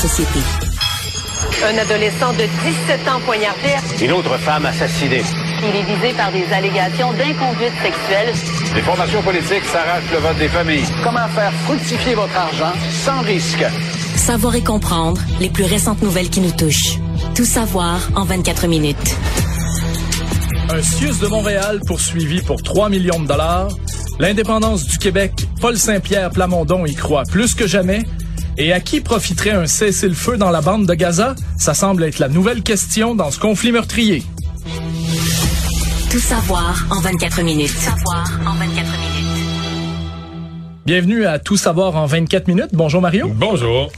société. Un adolescent de 17 ans poignardé. Une autre femme assassinée. Il est visé par des allégations d'inconduite sexuelle. Les formations politiques s'arrachent le vote des familles. Comment faire fructifier votre argent sans risque? Savoir et comprendre les plus récentes nouvelles qui nous touchent. Tout savoir en 24 minutes. Un CIUS de Montréal poursuivi pour 3 millions de dollars. L'indépendance du Québec, Paul Saint-Pierre Plamondon y croit plus que jamais. Et à qui profiterait un cessez-le-feu dans la bande de Gaza? Ça semble être la nouvelle question dans ce conflit meurtrier. Tout savoir en 24 minutes. savoir en 24 minutes. Bienvenue à Tout savoir en 24 minutes. Bonjour Mario. Bonjour.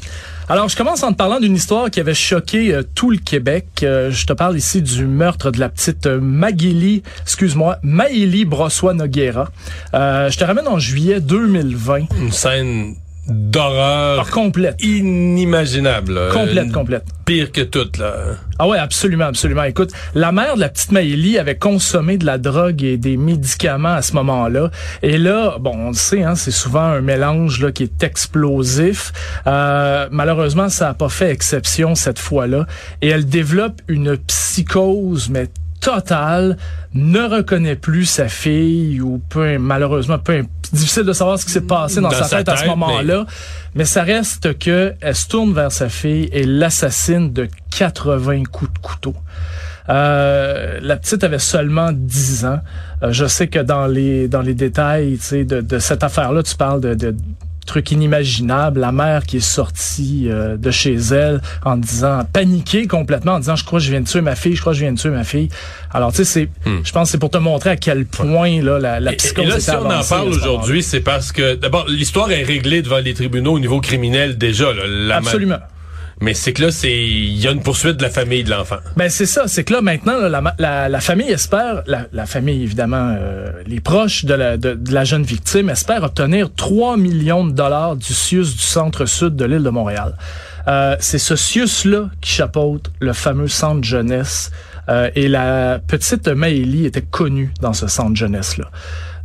Alors, je commence en te parlant d'une histoire qui avait choqué euh, tout le Québec. Euh, je te parle ici du meurtre de la petite euh, Maguili, excuse-moi, Maïli Brossois-Noguera. Euh, je te ramène en juillet 2020. Une scène d'horreur Alors, complète. inimaginable. là. Complète, complète. Pire que toute, là. Ah ouais, absolument, absolument. Écoute, la mère de la petite Maëlie avait consommé de la drogue et des médicaments à ce moment-là. Et là, bon, on le sait, hein, c'est souvent un mélange là qui est explosif. Euh, malheureusement, ça n'a pas fait exception cette fois-là. Et elle développe une psychose, mais totale, ne reconnaît plus sa fille ou peu, malheureusement, peu, difficile de savoir ce qui s'est passé dans, Dans sa, sa tête, à ce moment-là. Mais ça reste que elle se tourne vers sa fille et l'assassine de 80 coups de couteau. Euh, la petite avait seulement 10 ans. Euh, je sais que dans les dans les détails, tu sais, de, de cette affaire-là, tu parles de, de trucs inimaginables. La mère qui est sortie euh, de chez elle en disant, paniquée complètement, en disant, je crois que je viens de tuer ma fille, je crois que je viens de tuer ma fille. Alors, tu sais, c'est, je pense que c'est pour te montrer à quel point là, la, la Hmm. Et, psychose et là, si on en parle aujourd'hui, c'est parce que, d'abord, l'histoire est réglée devant les tribunaux au niveau criminel déjà. Là, La ma- Absolument. Mais c'est que là, c'est il y a une poursuite de la famille de l'enfant. Ben c'est ça, c'est que là maintenant là, la, la, la famille espère, la, la famille évidemment, euh, les proches de la, de, de la jeune victime espèrent obtenir 3 millions de dollars du CIUS du centre-sud de l'île de Montréal. Euh, c'est ce CIUS-là qui chapeaute le fameux centre jeunesse euh, et la petite Maëlie était connue dans ce centre jeunesse-là.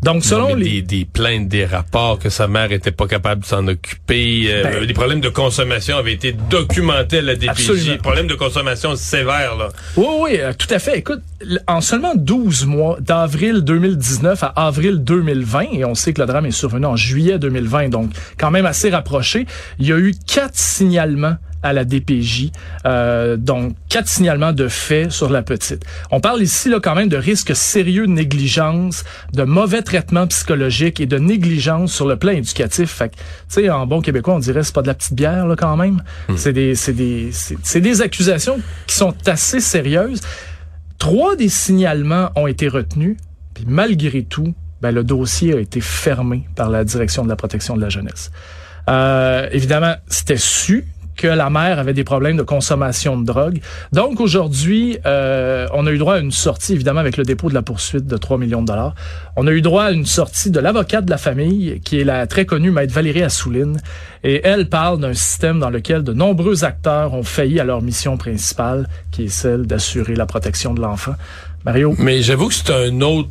Donc selon Non, les... des, des plaintes, des rapports que sa mère était pas capable de s'en occuper, euh, Ben- des problèmes de consommation avaient été documentés à la DPJ, Absolument. problèmes de consommation sévères là. Oui, oui, euh, tout à fait. Écoute, en seulement 12 mois, d'avril 2019 à avril 2020, et on sait que le drame est survenu en juillet 2020, donc quand même assez rapproché, il y a eu quatre signalements à la DPJ, euh, donc quatre signalements de faits sur la petite. On parle ici là quand même de risques sérieux de négligence, de mauvais traitement psychologique et de négligence sur le plan éducatif. Fait que, tu sais, en bon québécois, on dirait c'est pas de la petite bière là quand même. C'est des, c'est des, c'est c'est des accusations qui sont assez sérieuses. Trois des signalements ont été retenus, puis malgré tout, ben, le dossier a été fermé par la direction de la protection de la jeunesse. Euh, évidemment, c'était su que la mère avait des problèmes de consommation de drogue. Donc aujourd'hui, euh, on a eu droit à une sortie, évidemment, avec le dépôt de la poursuite de 3 millions de dollars. On a eu droit à une sortie de l'avocate de la famille, qui est la très connue maître Valérie Assouline. Et elle parle d'un système dans lequel de nombreux acteurs ont failli à leur mission principale, qui est celle d'assurer la protection de l'enfant. Mario? Mais j'avoue que c'est un autre.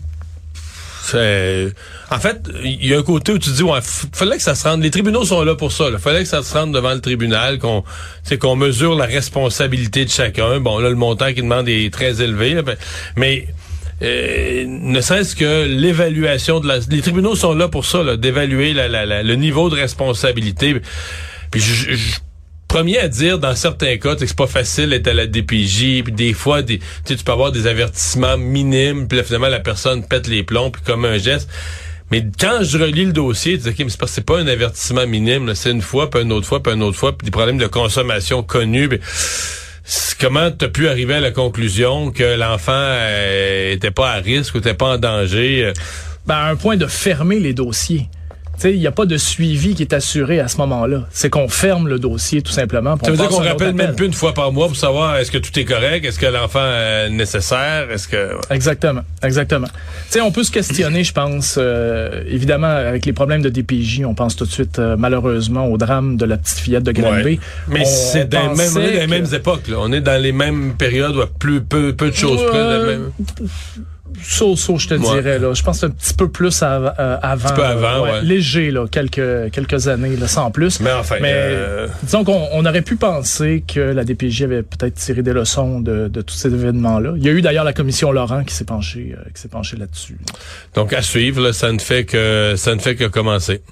En fait, il y a un côté où tu dis, ouais, fallait que ça se rende. Les tribunaux sont là pour ça. Il fallait que ça se rende devant le tribunal, qu'on, qu'on mesure la responsabilité de chacun. Bon, là, le montant qu'il demande est très élevé, là, ben, mais euh, ne serait-ce que l'évaluation de la. Les tribunaux sont là pour ça, là, d'évaluer la- la- la- le niveau de responsabilité. Puis je, je- premier à dire dans certains cas que c'est pas facile d'être à la DPJ puis des fois des tu peux avoir des avertissements minimes puis finalement la personne pète les plombs puis comme un geste mais quand je relis le dossier, tu dis, OK, mais c'est pas un avertissement minime, c'est une fois, puis une autre fois, puis une autre fois, puis des problèmes de consommation connus. puis comment t'as pu arriver à la conclusion que l'enfant euh, était pas à risque ou était pas en danger? euh? ben, à un point de fermer les dossiers. Tu sais, il n'y a pas de suivi qui est assuré à ce moment-là. C'est qu'on ferme le dossier, tout simplement. Ça veut dire qu'on rappelle même plus une fois par mois pour savoir est-ce que tout est correct, est-ce que l'enfant est nécessaire, est-ce que... Exactement, exactement. Tu sais, on peut se questionner, je pense, euh, évidemment, avec les problèmes de DPJ, on pense tout de suite, euh, malheureusement, au drame de la petite fillette de Granby. Ouais. Mais c'est dans, les mêmes, on est dans les pensait mêmes que- époques. Là. On est dans les mêmes périodes où plus peu, peu de choses de même- So-so, je te Ouais. dirais. Là. Je pense un petit peu plus av- euh, avant. peu avant, ouais. Léger, là, quelques, quelques années, là, sans plus. Mais enfin, Mais euh, disons qu'on on aurait pu penser que la DPJ avait peut-être tiré des leçons de, de tous ces événements-là. Il y a eu d'ailleurs la commission Laurent qui s'est penchée, euh, qui s'est penchée là-dessus. donc à suivre, là, ça ne fait que ça ne fait que commencer.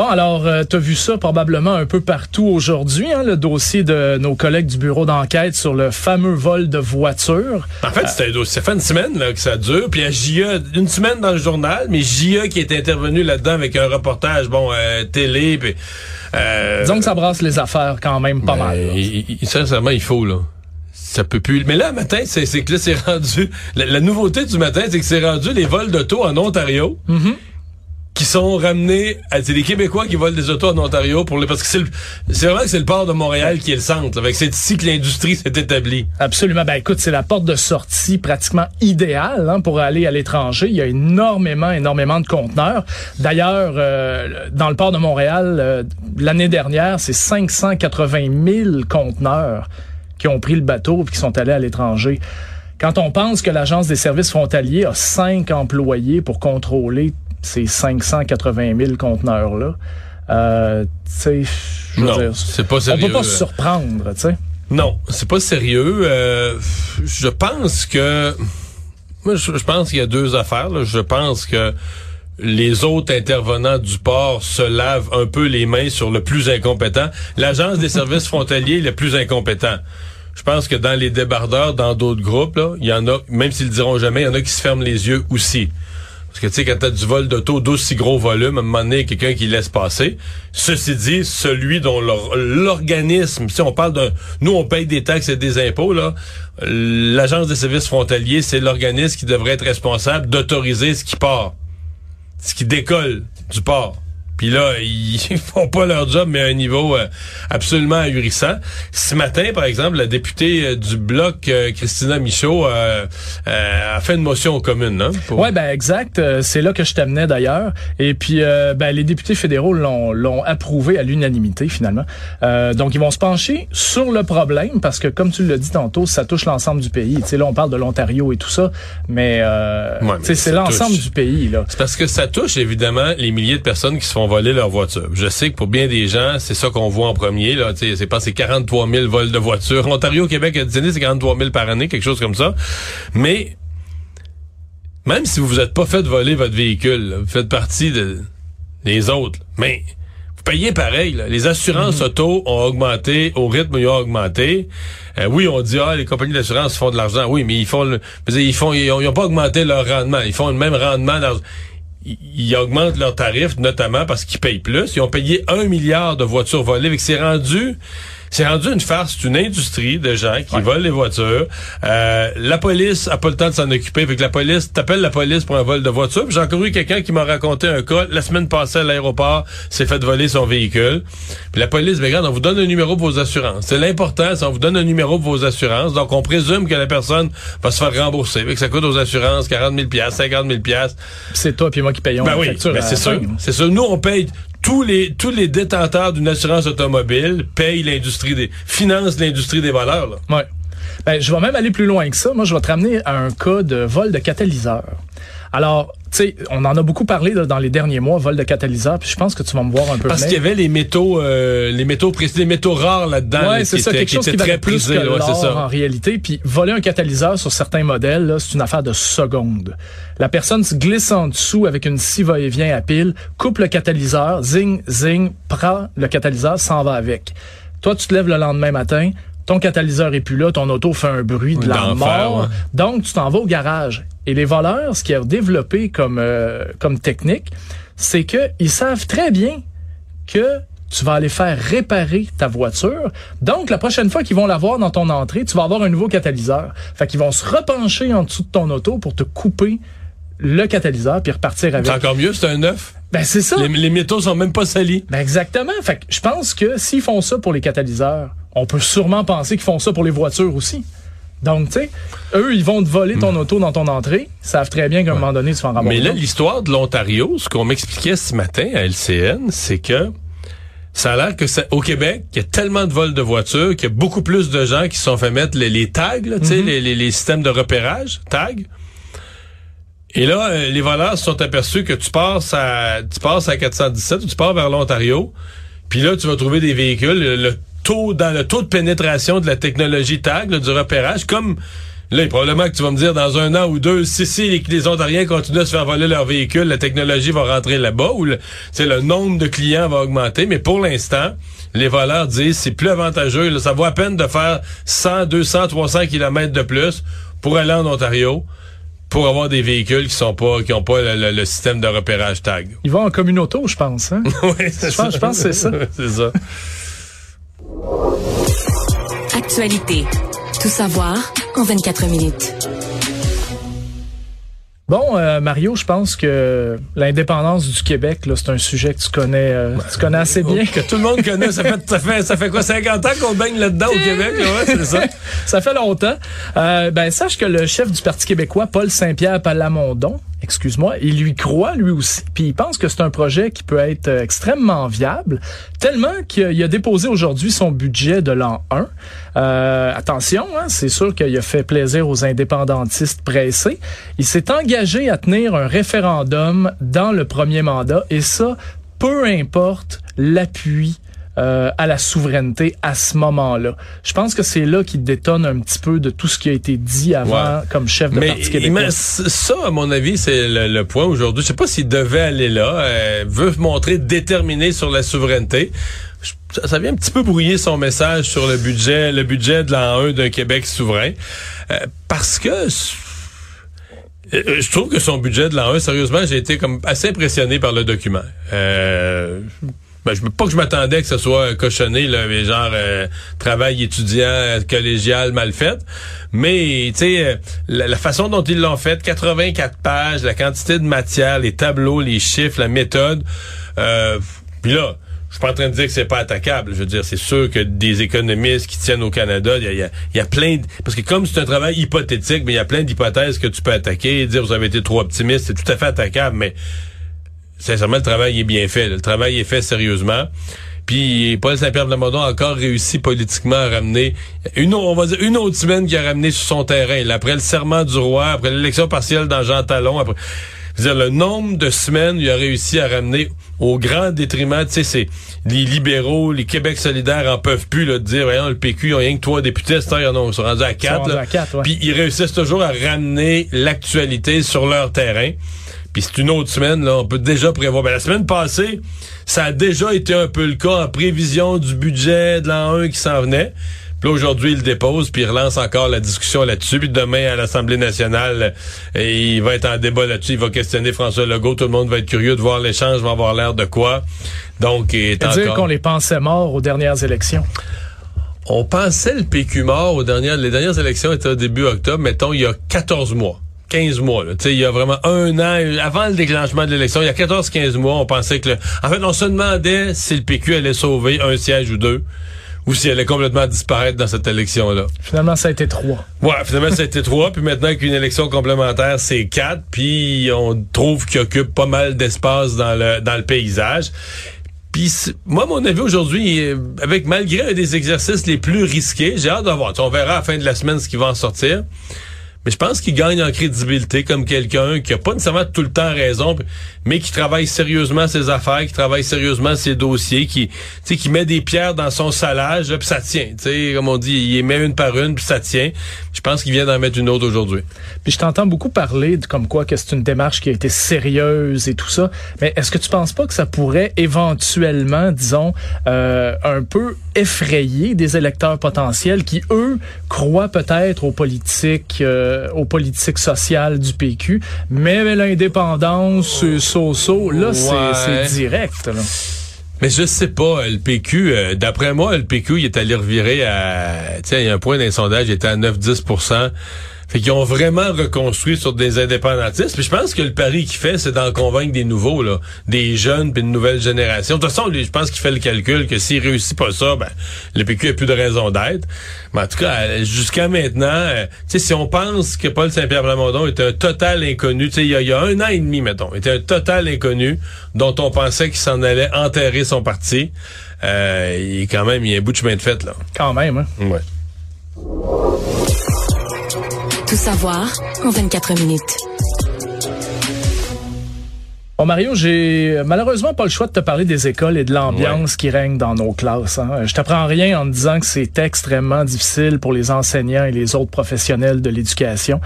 Bon, alors, euh, tu as vu ça probablement un peu partout aujourd'hui, hein, le dossier de nos collègues du bureau d'enquête sur le fameux vol de voiture. En fait, c'était ça fait une semaine là, que ça dure. Puis à JA, une semaine dans le journal, mais JA qui est intervenu là-dedans avec un reportage, bon, euh, télé, puis... Euh, Disons que ça brasse les affaires quand même pas ben, mal. il- il- sincèrement, il faut, là. Ça peut plus. Mais là, matin, c'est que là, c'est rendu. La, la nouveauté du matin, c'est que c'est rendu les vols d'auto en Ontario. Mm-hmm. Qui sont ramenés, à- c'est les Québécois qui volent des autos en Ontario pour les, parce que c'est c'est vraiment que c'est le port de Montréal qui est le centre. que c'est ici que l'industrie s'est établie. Absolument. Ben écoute, c'est la porte de sortie pratiquement idéale hein, pour aller à l'étranger. Il y a énormément, énormément de conteneurs. D'ailleurs, euh, dans le port de Montréal, euh, l'année dernière, c'est 580 000 conteneurs qui ont pris le bateau et qui sont allés à l'étranger. Quand on pense que l'Agence des services frontaliers a cinq employés pour contrôler ces 580 000 conteneurs-là, euh, tu sais, je veux Non, dire, c'est pas on peut pas se là. surprendre, tu sais. Non, c'est pas sérieux. Euh, je pense que moi, je, je pense qu'il y a deux affaires. là. Je pense que les autres intervenants du port se lavent un peu les mains sur le plus incompétent. L'agence des services frontaliers est le plus incompétent. Je pense que dans les débardeurs, dans d'autres groupes, là, il y en a, même s'ils le diront jamais, il y en a qui se ferment les yeux aussi. Parce que tu sais, quand t'as du vol d'auto d'aussi gros volume, à un moment donné, quelqu'un qui laisse passer. Ceci dit, celui dont l'or- l'organisme, si on parle d'un, nous on paye des taxes et des impôts là, l'agence des services frontaliers, c'est l'organisme qui devrait être responsable d'autoriser ce qui part, ce qui décolle du port. Puis là, ils font pas leur job, mais à un niveau euh, absolument ahurissant. Ce matin, par exemple, la députée euh, du Bloc, euh, Christina Michaud, a fait une motion aux communes. Hein, pour- Ouais, ben exact. C'est là que je t'amenais d'ailleurs. Et puis, ben, les députés fédéraux l'ont approuvé à l'unanimité finalement. Euh, donc, ils vont se pencher sur le problème parce que, comme tu l'as dit tantôt, ça touche l'ensemble du pays. Tu sais, là, on parle de l'Ontario et tout ça, mais, euh, Ouais, mais c'est l'ensemble du pays là. C'est parce que ça touche évidemment les milliers de personnes qui se font voler leur voiture. Je sais que pour bien des gens, c'est ça qu'on voit en premier. Là, c'est pas c'est 43 000 vols de voitures. Ontario, Québec, États-Unis, c'est 43 000 par année, quelque chose comme ça. Mais même si vous vous êtes pas fait voler votre véhicule, là, vous faites partie de, des autres. Mais vous payez pareil. là. Les assurances auto ont augmenté au rythme où ils ont augmenté. Euh, oui, on dit ah les compagnies d'assurance font de l'argent. Oui, mais ils font le, ils font ils ont, ils ont pas augmenté leur rendement. Ils font le même rendement. Dans, ils, augmentent leurs tarifs notamment parce qu'ils payent plus. Ils ont payé un milliard de voitures volées. Fait que c'est rendu c'est rendu une farce, c'est une industrie de gens qui volent les voitures. Euh, la police a pas le temps de s'en occuper. Fait que la police, t'appelles la police pour un vol de voiture. J'ai encore eu quelqu'un qui m'a raconté un cas. La semaine passée à l'aéroport, s'est fait voler son véhicule. Puis la police, ben regarde, on vous donne un numéro pour vos assurances. C'est l'important, c'est on vous donne un numéro pour vos assurances. Donc on présume que la personne va se faire rembourser. Fait que ça coûte aux assurances 40 000 50 000 C'est toi puis moi qui payons ben la oui, facture. ben c'est ça. fin. C'est ça. Nous, on paye tous les tous les détenteurs d'une assurance automobile payent l'industrie des financent l'industrie des valeurs. Là. Ben, je vais même aller plus loin que ça. Moi, je vais te ramener à un cas de vol de catalyseur. Alors, tu sais, on en a beaucoup parlé là, dans les derniers mois, vol de catalyseur, puis je pense que tu vas me voir un peu Parce qu'il y avait les métaux euh, les métaux précis, les métaux rares là-dedans Ouais, c'est ça, quelque qui chose qui très plus que ouais, c'est l'or ça. en réalité. Puis voler un catalyseur sur certains modèles, c'est une affaire de secondes. La personne se glisse en dessous avec une scie va-et-vient à pile, coupe le catalyseur, zing, zing, prend le catalyseur, s'en va avec. Toi, tu te lèves le lendemain matin, ton catalyseur est plus là, ton auto fait un bruit de la mort. ouais. Donc, tu t'en vas au garage. Et les voleurs, ce qu'ils ont développé comme, euh, comme technique, c'est qu'ils savent très bien que tu vas aller faire réparer ta voiture. Donc, la prochaine fois qu'ils vont la voir dans ton entrée, tu vas avoir un nouveau catalyseur. Fait qu'ils vont se repencher en dessous de ton auto pour te couper le catalyseur puis repartir avec. C'est encore mieux, c'est un neuf. Ben, c'est ça. Les, les métaux sont même pas salis. Ben, exactement. Fait que je pense que s'ils font ça pour les catalyseurs, on peut sûrement penser qu'ils font ça pour les voitures aussi. Donc, tu sais, eux, ils vont te voler ton auto dans ton entrée. Ils savent très bien qu'à un moment donné, tu vas en. Mais là, l'histoire de l'Ontario, ce qu'on m'expliquait ce matin à LCN, c'est que ça a l'air que ça, au Québec, il y a tellement de vols de voitures qu'il y a beaucoup plus de gens qui se sont fait mettre les, les tags, là, tu sais, les, les, les systèmes de repérage, tags. Et là, euh, les voleurs se sont aperçus que tu passes à, tu passes à 417 ou tu pars vers l'Ontario, puis là, tu vas trouver des véhicules, le, le taux, dans le taux de pénétration de la technologie tag, là, du repérage, comme Là, probablement que tu vas me dire dans un an ou deux, si, si les, les Ontariens continuent à se faire voler leurs véhicules, la technologie va rentrer là-bas ou le, le nombre de clients va augmenter. Mais pour l'instant, les voleurs disent c'est plus avantageux. Là, ça vaut à peine de faire 100, 200, 300 kilomètres de plus pour aller en Ontario pour avoir des véhicules qui sont pas qui ont pas le, le, système de repérage tag. Ils vont en communauté, je pense. Hein? oui, je pense, je pense que c'est ça. c'est ça. Actualité. Tout savoir en 24 minutes. Bon, euh, Mario, je pense que l'indépendance du Québec, là, c'est un sujet que tu connais, euh, tu connais assez bien. Que tout le monde connaît. Ça fait, ça fait, ça fait quoi, 50 ans qu'on baigne là-dedans au Québec? Là, ouais, c'est ça. ça fait longtemps. Euh, ben, sache que le chef du Parti québécois, Paul Saint-Pierre Palamondon, excuse-moi, il lui croit lui aussi. Puis il pense que c'est un projet qui peut être euh, extrêmement viable, tellement qu'il a déposé aujourd'hui son budget de l'an 1. Euh, attention, hein, c'est sûr qu'il a fait plaisir aux indépendantistes pressés. Il s'est engagé à tenir un référendum dans le premier mandat, et ça, peu importe l'appui euh, à la souveraineté à ce moment-là. Je pense que c'est là qu'il détonne un petit peu de tout ce qui a été dit avant ouais. comme chef de mais, Parti québécois. Mais ça, à mon avis, c'est le, le, point aujourd'hui. Je sais pas s'il devait aller là. Euh, veut montrer déterminé sur la souveraineté. Ça, vient un petit peu brouiller son message sur le budget, le budget de l'an 1 d'un Québec souverain. Euh, parce que je trouve que son budget de l'an 1, sérieusement, j'ai été comme assez impressionné par le document. Euh, ben, je pas que je m'attendais que ce soit cochonné, là, mais genre euh, travail étudiant collégial mal fait. Mais tu sais, la, la, façon dont ils l'ont fait, 84 pages, la quantité de matière, les tableaux, les chiffres, la méthode. Euh, Puis là, je suis pas en train de dire que c'est pas attaquable. Je veux dire, c'est sûr que des économistes qui tiennent au Canada, il y a, y, y a, plein de... Parce que comme c'est un travail hypothétique, mais il y a plein d'hypothèses que tu peux attaquer. Dire vous avez été trop optimiste, c'est tout à fait attaquable, mais sincèrement, le travail est bien fait. Le travail est fait sérieusement. Puis Paul Saint-Pierre de a encore réussi politiquement à ramener une, on va dire, une autre semaine qui a ramené sur son terrain. Là, après le serment du roi, après l'élection partielle dans Jean Talon, après dire, le nombre de semaines il a réussi à ramener au grand détriment, tu sais, c'est les libéraux, les Québec solidaires en peuvent plus là, de dire, voyons, le PQ, ils ont rien que trois députés, ils en sont rendus à quatre. À quatre ouais. Puis ils réussissent toujours à ramener l'actualité sur leur terrain. Puis c'est une autre semaine, là, on peut déjà prévoir. Ben, la semaine passée, ça a déjà été un peu le cas en prévision du budget de l'an 1 qui s'en venait. Puis là, aujourd'hui, il dépose, puis il relance encore la discussion là-dessus. Puis demain, à l'Assemblée nationale, et il va être en débat là-dessus. Il va questionner François Legault. Tout le monde va être curieux de voir l'échange, va avoir l'air de quoi. Donc, il est encore... dire qu'on les pensait morts aux dernières élections. On pensait le PQ mort aux dernières... Les dernières élections étaient au début octobre, mettons, il y a 14 mois. 15 mois. Là. Il y a vraiment un an, avant le déclenchement de l'élection, il y a 14-15 mois, on pensait que... Le... En fait, on se demandait si le PQ allait sauver un siège ou deux ou si elle allait complètement disparaître dans cette élection-là. Finalement, ça a été trois. Ouais, finalement, ça a été trois. Puis maintenant qu'une élection complémentaire, c'est quatre. Puis on trouve qu'il occupe pas mal d'espace dans le, dans le paysage. Puis moi, mon avis aujourd'hui, avec malgré un des exercices les plus risqués, j'ai hâte de voir. On verra à la fin de la semaine ce qui va en sortir. Mais je pense qu'il gagne en crédibilité comme quelqu'un qui a pas nécessairement tout le temps raison, mais qui travaille sérieusement ses affaires, qui travaille sérieusement ses dossiers, qui, qui met des pierres dans son salage, puis ça tient. comme on dit, il les met une par une, puis ça tient. Je pense qu'il vient d'en mettre une autre aujourd'hui. Puis je t'entends beaucoup parler de comme quoi que c'est une démarche qui a été sérieuse et tout ça. Mais est-ce que tu penses pas que ça pourrait éventuellement, disons, euh, un peu effrayer des électeurs potentiels qui, eux, croient peut-être aux politiques, euh, aux politiques sociales du PQ, mais l'indépendance, c'est so-so. Là, Ouais. c'est direct. Là. Mais je sais pas, le PQ, euh, d'après moi, le PQ, il est allé revirer à, tu sais, il y a un point d'un sondage, il était à 9-10 Fait qu'ils ont vraiment reconstruit sur des indépendantistes. Puis je pense que le pari qu'il fait, c'est d'en convaincre des nouveaux, là, des jeunes puis une nouvelle génération. De toute façon, lui, je pense qu'il fait le calcul que s'il réussit pas ça, ben le PQ a plus de raison d'être. Mais en tout cas, jusqu'à maintenant, euh, tu sais, si on pense que Paul Saint-Pierre Blamondon est un total inconnu, tu sais, il, y a un an et demi, mettons, était un total inconnu dont on pensait qu'il s'en allait enterrer son parti. Euh, il est quand même, il y a un bout de chemin de fait là. Quand même, hein? Ouais. Tout savoir en 24 minutes. Bon, Mario, j'ai malheureusement pas le choix de te parler des écoles et de l'ambiance qui règne dans nos classes. Hein. Je t'apprends rien en te disant que c'est extrêmement difficile pour les enseignants et les autres professionnels de l'éducation.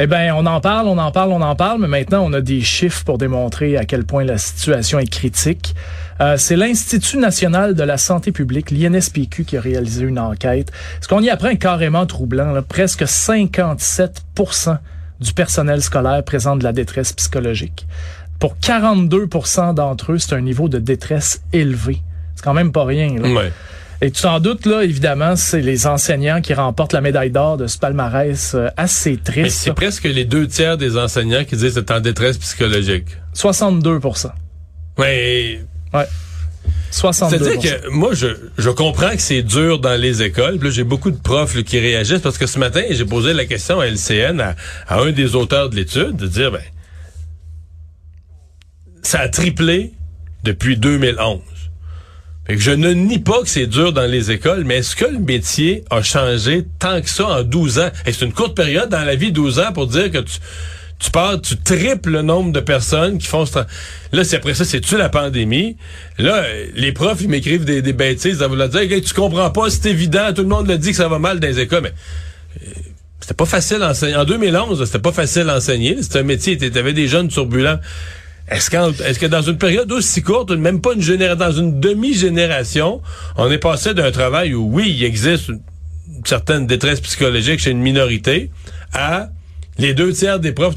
Eh bien, on en parle, on en parle, on en parle, mais maintenant, on a des chiffres pour démontrer à quel point la situation est critique. Euh, c'est l'Institut national de la santé publique, l'INSPQ, qui a réalisé une enquête. Ce qu'on y apprend est carrément troublant. Presque 57% du personnel scolaire présente de la détresse psychologique. Pour 42% d'entre eux, c'est un niveau de détresse élevé. C'est quand même pas rien. Là. Ouais. Et tu t'en doutes, là, évidemment, c'est les enseignants qui remportent la médaille d'or de ce palmarès euh, assez triste. C'est presque les deux tiers des enseignants qui disent c'est en détresse psychologique. 62% Ouais. Ouais. 62% C'est-à-dire que moi, je, je comprends que c'est dur dans les écoles. Puis là, j'ai beaucoup de profs là, qui réagissent parce que ce matin, j'ai posé la question à LCN, à, à un des auteurs de l'étude, de dire, ben, ça a triplé depuis 2011. Je ne nie pas que c'est dur dans les écoles, mais est-ce que le métier a changé tant que ça en 12 ans? Et c'est une courte période dans la vie, 12 ans, pour dire que tu, tu pars, tu triples le nombre de personnes qui font ce Là, c'est après ça, c'est-tu la pandémie? Là, les profs, ils m'écrivent des, des bêtises à vouloir dire, hey, tu comprends pas, c'est évident, tout le monde le dit que ça va mal dans les écoles, mais euh, c'était pas facile d'enseigner. En 2011, c'était pas facile d'enseigner. C'était un métier, t'avais des jeunes turbulents. Est-ce que, est-ce que dans une période aussi courte, même pas une génération, dans une demi-génération, on est passé d'un travail où, oui, il existe une certaine détresse psychologique chez une minorité, à les deux tiers des profs.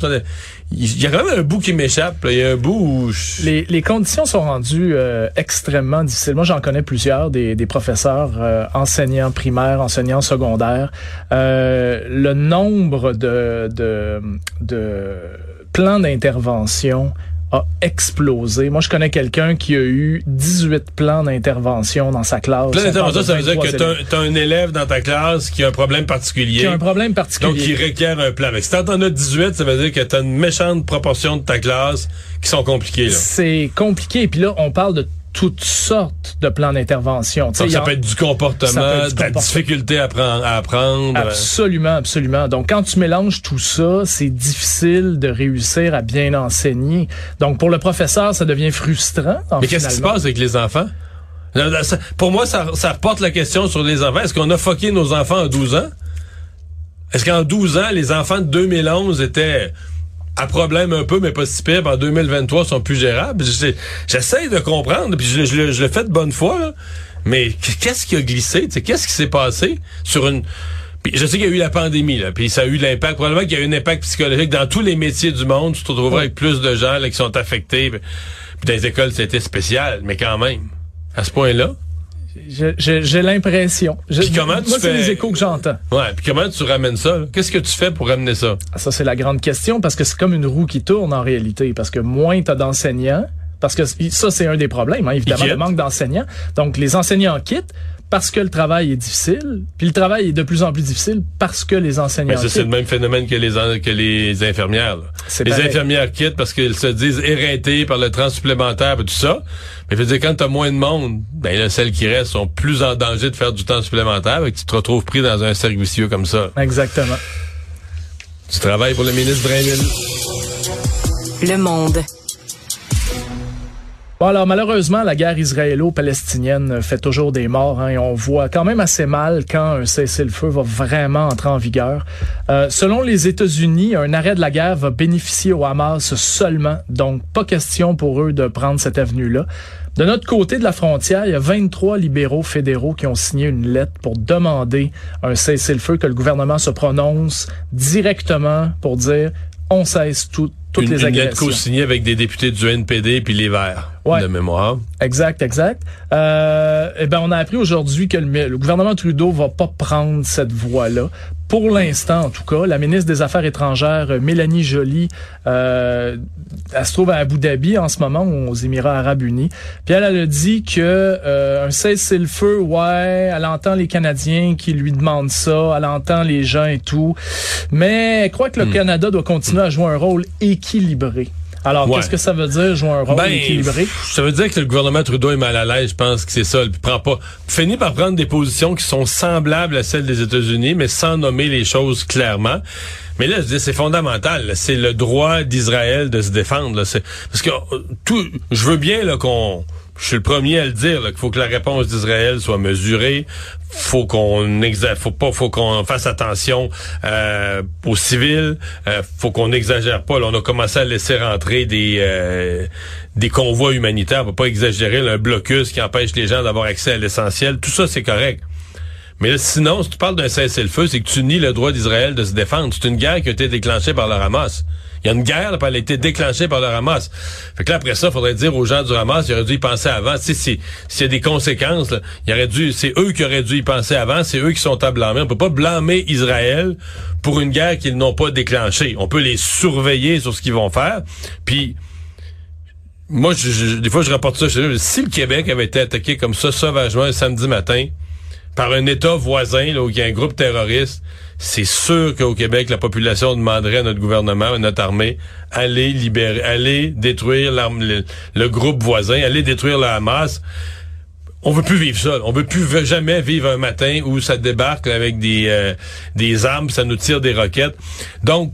Il y a quand même un bout qui m'échappe. Il y a un bout où... Je... Les, les, conditions sont rendues euh, extrêmement difficiles. Moi, j'en connais plusieurs, des, des professeurs, euh, enseignants primaires, enseignants secondaires. Euh, le nombre de, de, de plans d'intervention a explosé. Moi, je connais quelqu'un qui a eu 18 plans d'intervention dans sa classe. Plan d'intervention, ça veut dire que tu as, un élève dans ta classe qui a un problème particulier. Qui a un problème particulier. Donc, qui requiert un plan. Mais si t'en as 18, ça veut dire que tu as une méchante proportion de ta classe qui sont compliquées. C'est compliqué. Puis là, on parle de toutes sortes de plans d'intervention. Donc, ça peut être du comportement, de la difficulté à, prendre, à apprendre. Absolument, absolument. Donc, quand tu mélanges tout ça, c'est difficile de réussir à bien enseigner. Donc, pour le professeur, ça devient frustrant. Mais qu'est-ce qui se passe avec les enfants? Pour moi, ça, ça reporte la question sur les enfants. Est-ce qu'on a foqué nos enfants à 12 ans? Est-ce qu'en 12 ans, les enfants de 2011 étaient à problème un peu, mais pas si pire, en 2023, sont plus gérables. J'essaie de comprendre, puis je, le fais de bonne foi, mais qu'est-ce qui a glissé? Qu'est-ce qui s'est passé sur une... Puis je sais qu'il y a eu la pandémie, là, puis ça a eu l'impact, probablement qu'il y a eu un impact psychologique dans tous les métiers du monde. Tu te retrouveras avec plus de gens qui sont affectés. Puis dans les écoles, c'était spécial, mais quand même, à ce point-là... J'ai l'impression. comment tu Moi, c'est les échos que j'entends. Ouais. Puis comment tu ramènes ça? Qu'est-ce que tu fais pour ramener ça? Ah, Ça c'est la grande question parce que c'est comme une roue qui tourne en réalité parce que moins t'as d'enseignants parce que ça c'est un des problèmes hein, évidemment le manque d'enseignants. Donc les enseignants quittent parce que le travail est difficile, puis le travail est de plus en plus difficile parce que les enseignants Mais c'est le même phénomène que les que les infirmières. Les infirmières quittent parce qu'elles se disent éreintées par le temps supplémentaire et tout ça. Mais je veux dire quand tu as moins de monde, ben là, celles qui restent sont plus en danger de faire du temps supplémentaire et que tu te retrouves pris dans un cercle vicieux comme ça. Exactement. Tu travailles pour le ministre Drainville. Le monde. Bon, alors malheureusement, la guerre israélo-palestinienne fait toujours des morts hein, et on voit quand même assez mal quand un cessez-le-feu va vraiment entrer en vigueur. Euh, selon les États-Unis, un arrêt de la guerre va bénéficier au Hamas seulement, donc pas question pour eux de prendre cette avenue-là. De notre côté de la frontière, il y a 23 libéraux fédéraux qui ont signé une lettre pour demander un cessez-le-feu, que le gouvernement se prononce directement pour dire on cesse tout, toutes une, les agressions. Une lettre co-signée avec des députés du NPD puis les Verts ouais. de mémoire. Exact, exact. Euh, eh ben, on a appris aujourd'hui que le, le, gouvernement Trudeau va pas prendre cette voie-là pour l'instant en tout cas, la ministre des Affaires étrangères, euh, Mélanie Joly, euh, elle se trouve à Abu Dhabi en ce moment, aux Émirats arabes unis. Puis elle, elle a dit que euh, un cessez-le-feu, ouais, elle entend les Canadiens qui lui demandent ça, elle entend les gens et tout, mais elle croit que le Hmm. Canada doit continuer à jouer un rôle équilibré. Alors, Ouais. qu'est-ce que ça veut dire, jouer un rôle Ben, équilibré? Ça veut dire que le gouvernement Trudeau est mal à l'aise, je pense que c'est ça. Il prend pas, finit par prendre des positions qui sont semblables à celles des États-Unis, mais sans nommer les choses clairement. Mais là, je dis, c'est fondamental. C'est le droit d'Israël de se défendre. là. Parce que euh, tout, je veux bien qu'on, je suis le premier à le dire, qu'il faut que la réponse d'Israël soit mesurée. Faut qu'on faut pas, faut qu'on fasse attention euh, aux civils. Euh, faut qu'on n'exagère pas. Là, on a commencé à laisser rentrer des euh, des convois humanitaires. On va pas exagérer. là, un blocus qui empêche les gens d'avoir accès à l'essentiel. Tout ça, c'est correct. Mais là, sinon, si tu parles d'un cessez-le-feu, c'est que tu nies le droit d'Israël de se défendre. C'est une guerre qui a été déclenchée par le Hamas. Il y a une guerre, là, a été déclenchée par le Hamas. Fait que là, après ça, il faudrait dire aux gens du Hamas, ils auraient dû y penser avant. Tu sais, si- s'il y a des conséquences, là, il aurait dû, c'est eux qui auraient dû y penser avant, c'est eux qui sont à blâmer. On peut pas blâmer Israël pour une guerre qu'ils n'ont pas déclenchée. On peut les surveiller sur ce qu'ils vont faire, puis moi, je, je- des fois, je rapporte ça chez eux. Si le Québec avait été attaqué comme ça sauvagement un samedi matin par un État voisin, là, où il y a un groupe terroriste, c'est sûr qu'au Québec, la population demanderait à notre gouvernement, à notre armée, aller libérer, aller détruire le, groupe voisin, aller détruire le Hamas. On veut plus vivre ça. On veut plus jamais vivre un matin où ça débarque avec des euh, des armes, ça nous tire des roquettes. Donc,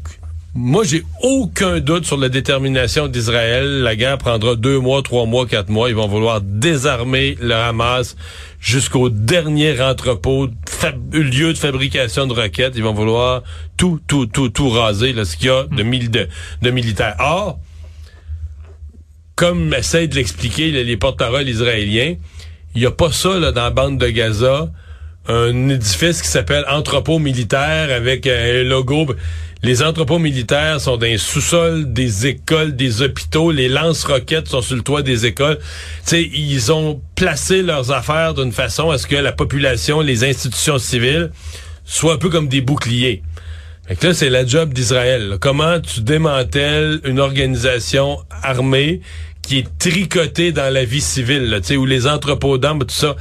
moi, j'ai aucun doute sur la détermination d'Israël. La guerre prendra deux mois, trois mois, quatre mois. Ils vont vouloir désarmer le Hamas jusqu'au dernier entrepôt, lieu de fabrication de roquettes. Ils vont vouloir tout, tout, tout, tout raser, là, ce qu'il y a de, mil- de, de militaires. Or, comme essaient de l'expliquer les, les porte-paroles israéliens, il n'y a pas ça là, dans la bande de Gaza, un édifice qui s'appelle entrepôt militaire avec euh, un logo. Les entrepôts militaires sont dans les sous-sols des écoles, des hôpitaux. Les lance-roquettes sont sur le toit des écoles. Sais, ils ont placé leurs affaires d'une façon à ce que la population, les institutions civiles soient un peu comme des boucliers. Fait que là, c'est la job d'Israël. Comment tu démantèles une organisation armée qui est tricotée dans la vie civile, là, où les entrepôts d'armes, tout ça.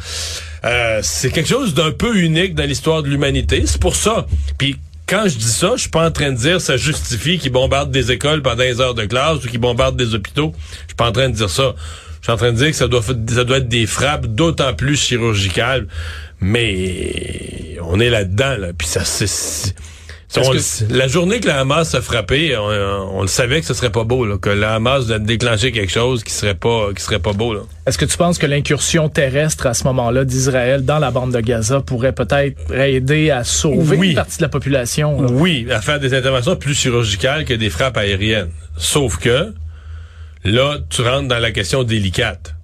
Euh, c'est quelque chose d'un peu unique dans l'histoire de l'humanité. C'est pour ça. Puis quand je dis ça, je suis pas en train de dire ça justifie qu'ils bombardent des écoles pendant les heures de classe ou qu'ils bombardent des hôpitaux. Je suis pas en train de dire ça. Je suis en train de dire que ça doit, ça doit être des frappes d'autant plus chirurgicales. Mais on est là-dedans, là. Puis ça, c'est... on le- la journée que la Hamas a frappé, on, on le savait que ce serait pas beau, là, que la Hamas a déclenché quelque chose qui serait pas, qui serait pas beau. Est-ce que tu penses que l'incursion terrestre à ce moment-là d'Israël dans la bande de Gaza pourrait peut-être aider à sauver Oui. une partie de la population? là? Oui, à faire des interventions plus chirurgicales que des frappes aériennes. Sauf que là, tu rentres dans la question délicate.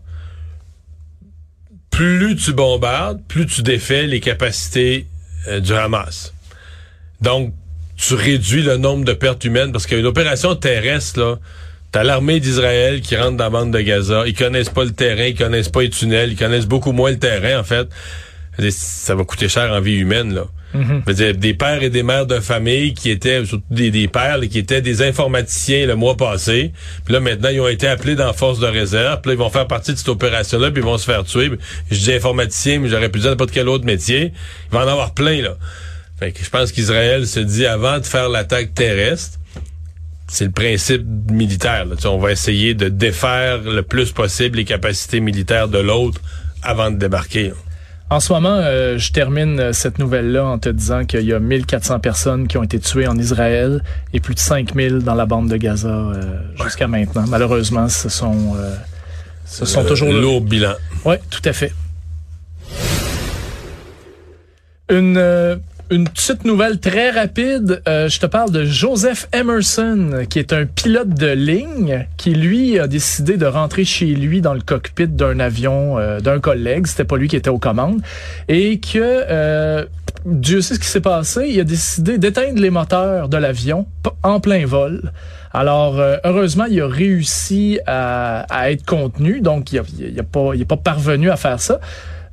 Plus tu bombardes, plus tu défais les capacités euh, du Hamas. Donc, tu réduis le nombre de pertes humaines parce qu'une opération terrestre, là, t'as l'armée d'Israël qui rentre dans la bande de Gaza. Ils connaissent pas le terrain, ils connaissent pas les tunnels, ils connaissent beaucoup moins le terrain, en fait. Ça va coûter cher en vie humaine, là. Je veux dire, des pères et des mères de famille qui étaient, surtout des, des pères, là, qui étaient des informaticiens le mois passé. Puis là, maintenant, ils ont été appelés dans la force de réserve. Puis là, ils vont faire partie de cette opération-là, puis ils vont se faire tuer. Je dis informaticien, mais j'aurais pu dire n'importe quel autre métier. Il va en avoir plein, là. Fait que je pense qu'Israël se dit, avant de faire l'attaque terrestre, c'est le principe militaire. Là. Tu sais, on va essayer de défaire le plus possible les capacités militaires de l'autre avant de débarquer. là. En ce moment, euh, je termine euh, cette nouvelle-là en te disant qu'il y a 1400 personnes qui ont été tuées en Israël et plus de 5000 dans la bande de Gaza euh, jusqu'à maintenant. Malheureusement, ce sont, euh, ce sont toujours lourd bilan. Oui, tout à fait. Une, une petite nouvelle très rapide. Euh, je te parle de Joseph Emerson, qui est un pilote de ligne, qui lui a décidé de rentrer chez lui dans le cockpit d'un avion euh, d'un collègue. C'était pas lui qui était aux commandes. Et que, euh, Dieu sait ce qui s'est passé, il a décidé d'éteindre les moteurs de l'avion en plein vol. Alors, euh, heureusement, il a réussi à, être contenu, donc il a pas, pas parvenu à faire ça.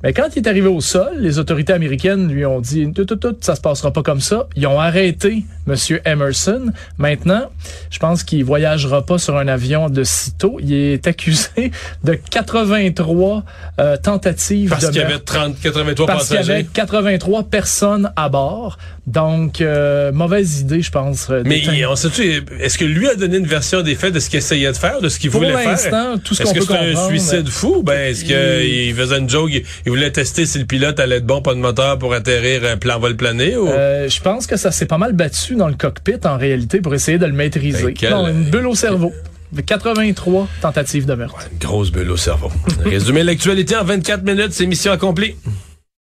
Mais quand il est arrivé au sol, les autorités américaines lui ont dit tout, tout, tout, ça se passera pas comme ça. Ils ont arrêté Monsieur Emerson. Maintenant, je pense qu'il voyagera pas sur un avion de sitôt. Il est accusé de 83 euh, tentatives Parce de qu'il y avait meurtre. 30, 83 Parce qu'il y avait passagers. 83 personnes à bord. Donc, euh, mauvaise idée, je pense. euh, Mais il- on sait-tu, est-ce que lui a donné une version des faits de ce qu'il essayait de faire, de ce qu'il voulait faire? l'instant, tout ce Est-ce qu'on que peut c'est un suicide fou? Ben, est-ce qu'il faisait une joke, il, il voulait tester si le pilote allait être bon, pas de moteur pour atterrir un plan vol plané ou? Euh, je pense que ça s'est pas mal battu dans le cockpit en réalité pour essayer de le maîtriser. Ben, quel- Non, une bulle au cerveau. 83 tentatives de meurtre. Une grosse bulle au cerveau. Résumer l'actualité en 24 minutes, c'est mission accomplie.